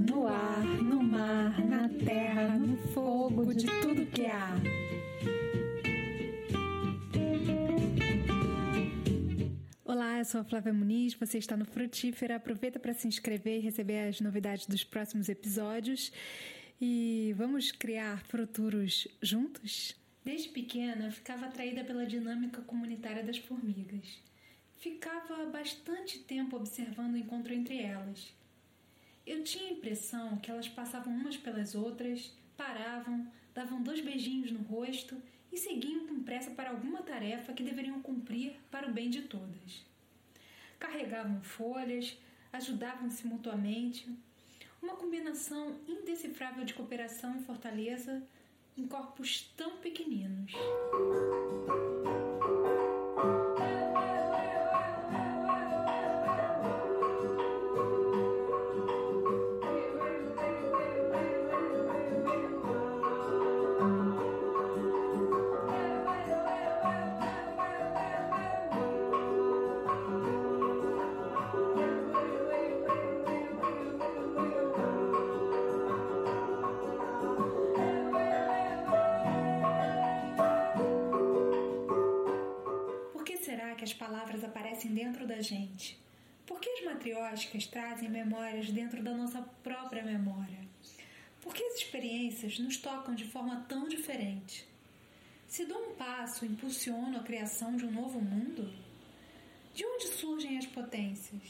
no ar, no mar, na terra, no fogo, de tudo que há. Olá, eu sou a Flávia Muniz, você está no Frutífera. Aproveita para se inscrever e receber as novidades dos próximos episódios. E vamos criar futuros juntos? Desde pequena, eu ficava atraída pela dinâmica comunitária das formigas. Ficava bastante tempo observando o encontro entre elas. Eu tinha a impressão que elas passavam umas pelas outras, paravam, davam dois beijinhos no rosto e seguiam com pressa para alguma tarefa que deveriam cumprir para o bem de todas. Carregavam folhas, ajudavam-se mutuamente, uma combinação indecifrável de cooperação e fortaleza em corpos tão pequeninos. Palavras aparecem dentro da gente? Por que as matrióticas trazem memórias dentro da nossa própria memória? Por que as experiências nos tocam de forma tão diferente? Se dou um passo, impulsiono a criação de um novo mundo? De onde surgem as potências?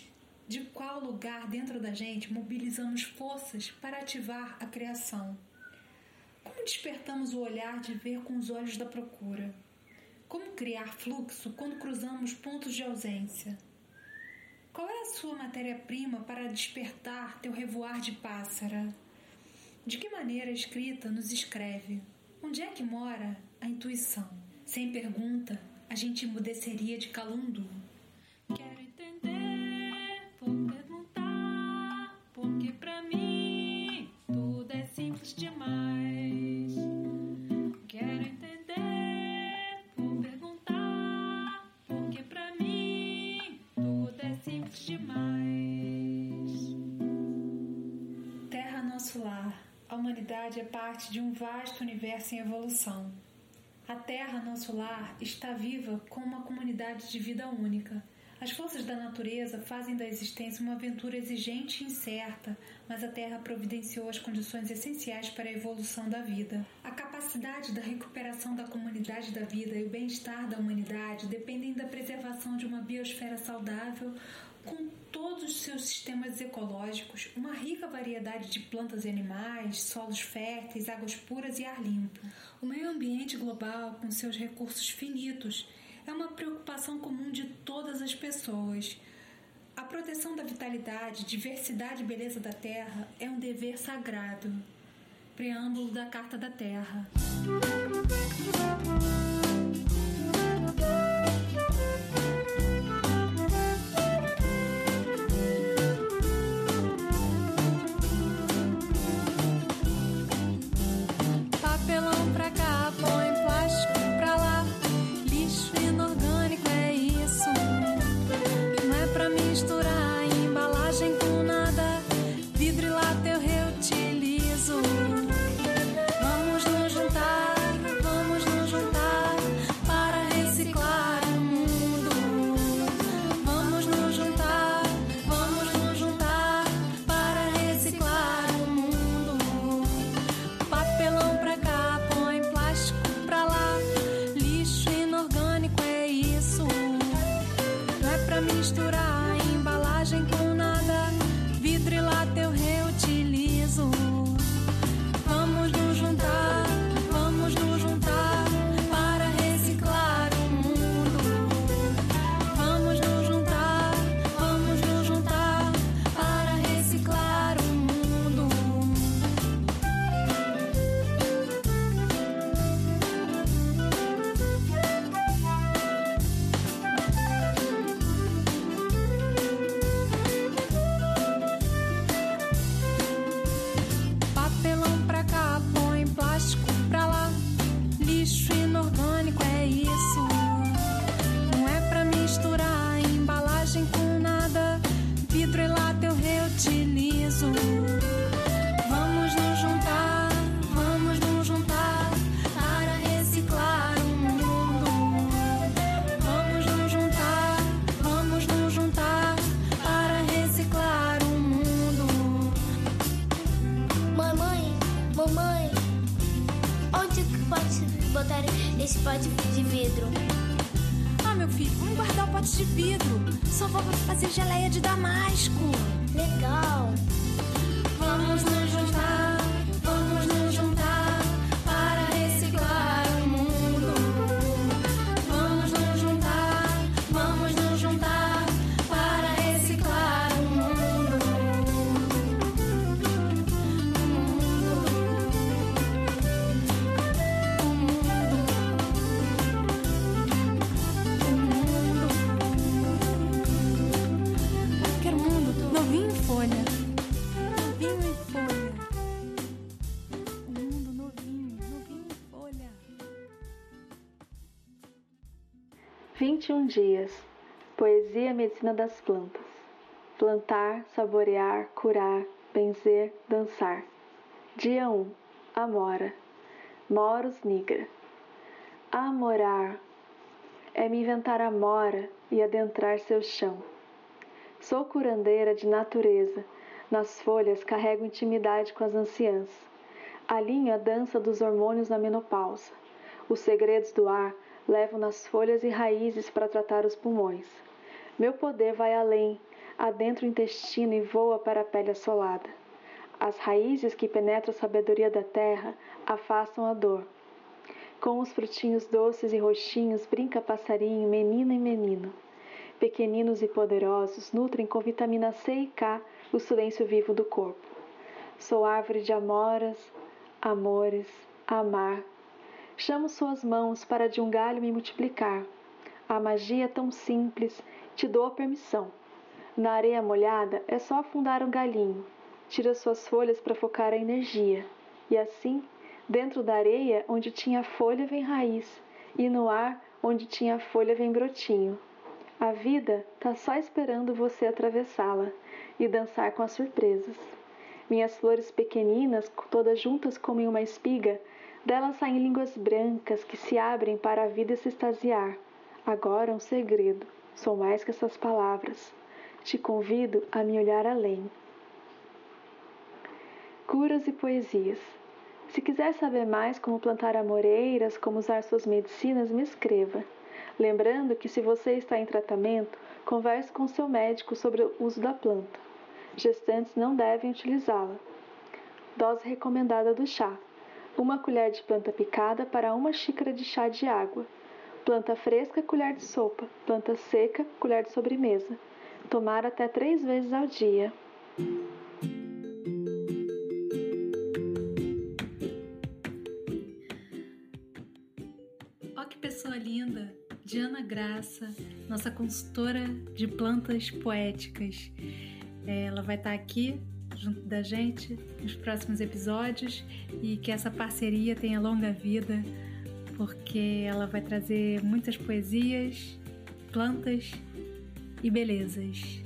De qual lugar dentro da gente mobilizamos forças para ativar a criação? Como despertamos o olhar de ver com os olhos da procura? Como criar fluxo quando cruzamos pontos de ausência? Qual é a sua matéria-prima para despertar teu revoar de pássara? De que maneira a escrita nos escreve? Onde é que mora a intuição? Sem pergunta, a gente emudeceria de calundu. Parte de um vasto universo em evolução. A Terra, nosso lar, está viva com uma comunidade de vida única. As forças da natureza fazem da existência uma aventura exigente e incerta, mas a Terra providenciou as condições essenciais para a evolução da vida. A capacidade da recuperação da comunidade da vida e o bem-estar da humanidade dependem da preservação de uma biosfera saudável, com todos os seus sistemas ecológicos, uma rica variedade de plantas e animais, solos férteis, águas puras e ar limpo. O meio ambiente global, com seus recursos finitos, é uma preocupação comum de todas as pessoas. A proteção da vitalidade, diversidade e beleza da Terra é um dever sagrado. Preâmbulo da Carta da Terra. pote de vidro. Ah, meu filho, vamos guardar o pote de vidro. Só vou fazer geleia de damasco. Legal. 21 dias. Poesia e medicina das plantas. Plantar, saborear, curar, benzer, dançar. Dia 1. Amora. Moros nigra. Amorar é me inventar a mora e adentrar seu chão. Sou curandeira de natureza. Nas folhas carrego intimidade com as anciãs. Alinho a dança dos hormônios na menopausa. Os segredos do ar levo nas folhas e raízes para tratar os pulmões. Meu poder vai além, adentra o intestino e voa para a pele assolada. As raízes que penetram a sabedoria da terra afastam a dor. Com os frutinhos doces e roxinhos brinca passarinho, menina e menino. Pequeninos e poderosos nutrem com vitamina C e K o silêncio vivo do corpo. Sou árvore de amoras, amores, amar. Chamo suas mãos para de um galho me multiplicar. A magia é tão simples, te dou a permissão. Na areia molhada é só afundar um galinho. Tira suas folhas para focar a energia. E assim, dentro da areia, onde tinha folha, vem raiz. E no ar, onde tinha folha, vem brotinho. A vida tá só esperando você atravessá-la e dançar com as surpresas. Minhas flores pequeninas, todas juntas como em uma espiga, delas saem línguas brancas que se abrem para a vida se extasiar. Agora um segredo, sou mais que essas palavras. Te convido a me olhar além. Curas e poesias. Se quiser saber mais como plantar amoreiras, como usar suas medicinas, me escreva. Lembrando que se você está em tratamento, converse com seu médico sobre o uso da planta. Gestantes não devem utilizá-la. Dose recomendada do chá: uma colher de planta picada para uma xícara de chá de água. Planta fresca, colher de sopa. Planta seca, colher de sobremesa. Tomar até três vezes ao dia. Ó que pessoa linda! Diana Graça, nossa consultora de plantas poéticas. É, Ela vai estar aqui junto da gente nos próximos episódios e que essa parceria tenha longa vida, porque ela vai trazer muitas poesias, plantas e belezas.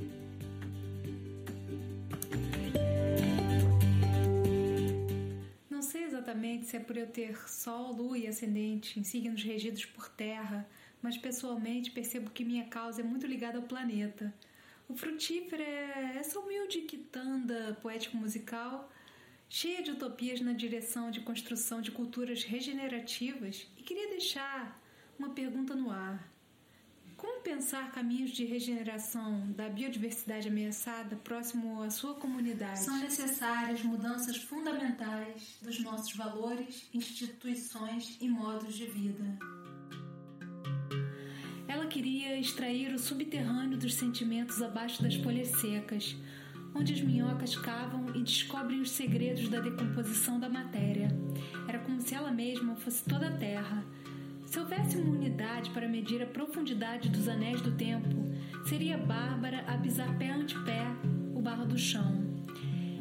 Não sei exatamente se é por eu ter Sol, Lua e Ascendente em signos regidos por Terra, mas pessoalmente percebo que minha causa é muito ligada ao planeta. O Frutífero é essa humilde quitanda poético-musical, cheia de utopias na direção de construção de culturas regenerativas, e queria deixar uma pergunta no ar. Como pensar caminhos de regeneração da biodiversidade ameaçada próximo à sua comunidade? São necessárias mudanças fundamentais dos nossos valores, instituições e modos de vida. Queria extrair o subterrâneo dos sentimentos abaixo das folhas secas, onde as minhocas cavam e descobrem os segredos da decomposição da matéria. Era como se ela mesma fosse toda a terra. Se houvesse uma unidade para medir a profundidade dos anéis do tempo, seria Bárbara a pisar pé ante pé o barro do chão.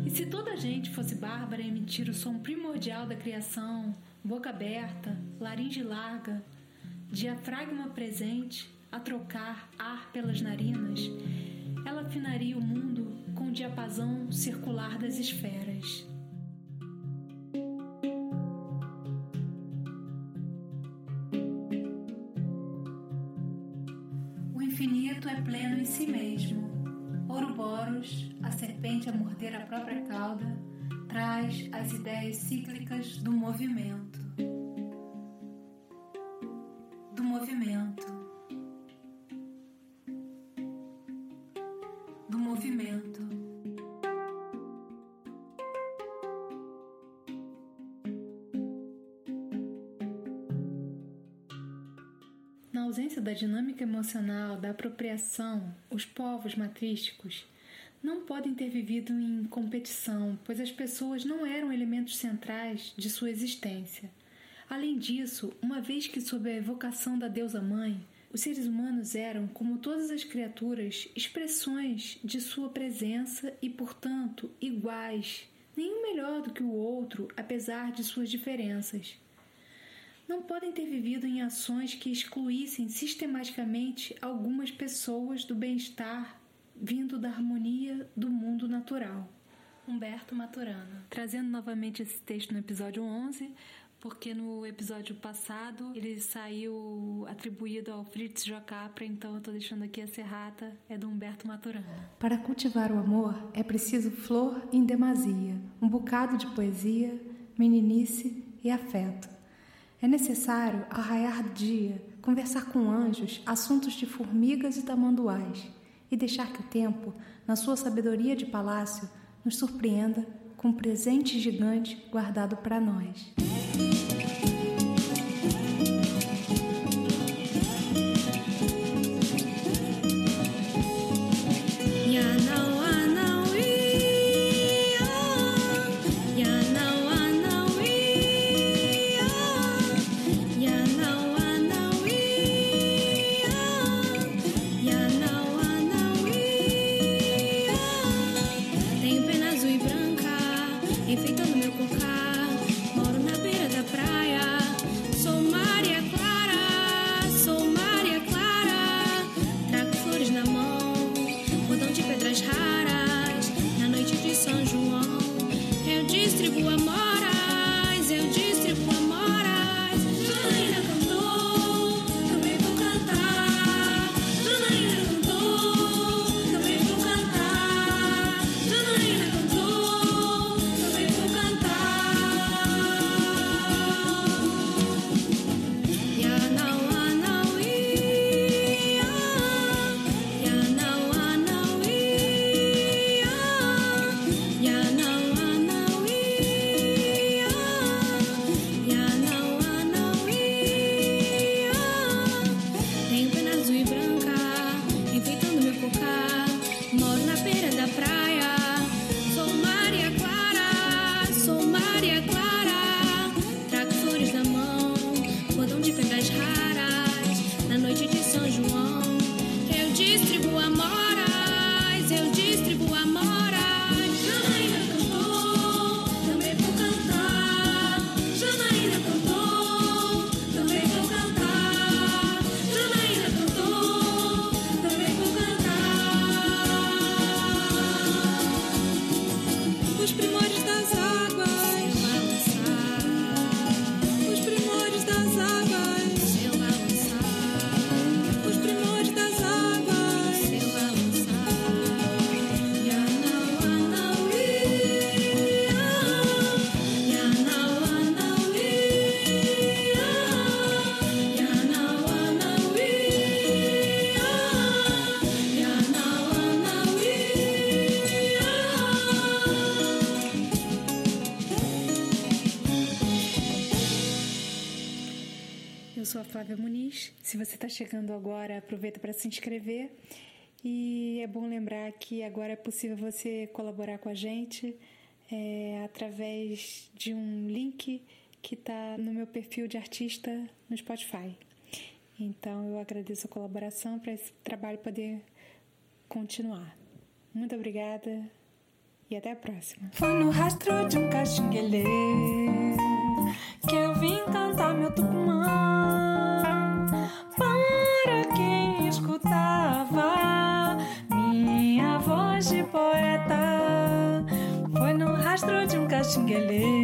E se toda a gente fosse Bárbara a emitir o som primordial da criação, boca aberta, laringe larga, diafragma presente, a trocar ar pelas narinas, ela afinaria o mundo com o diapasão circular das esferas. O infinito é pleno em si mesmo. Ouroboros, a serpente a morder a própria cauda, traz as ideias cíclicas do movimento. Ausência da dinâmica emocional, da apropriação, os povos matrísticos não podem ter vivido em competição, pois as pessoas não eram elementos centrais de sua existência. Além disso, uma vez que, sob a evocação da deusa mãe, os seres humanos eram, como todas as criaturas, expressões de sua presença e, portanto, iguais, nenhum melhor do que o outro, apesar de suas diferenças. Não podem ter vivido em ações que excluíssem sistematicamente algumas pessoas do bem-estar vindo da harmonia do mundo natural. Humberto Maturana. Trazendo novamente esse texto no episódio 11, porque no episódio passado ele saiu atribuído ao Fritz Jocapra, então eu estou deixando aqui a serrata, é do Humberto Maturana. Para cultivar o amor é preciso flor em demasia, um bocado de poesia, meninice e afeto. É necessário, ao raiar do dia, conversar com anjos assuntos de formigas e tamanduás e deixar que o tempo, na sua sabedoria de palácio, nos surpreenda com um presente gigante guardado para nós. Flávia Muniz. Se você está chegando agora, aproveita para se inscrever. E é bom lembrar que agora é possível você colaborar com a gente é, através de um link que está no meu perfil de artista no Spotify. Então eu agradeço a colaboração para esse trabalho poder continuar. Muito obrigada e até a próxima. Foi no rastro de um rastro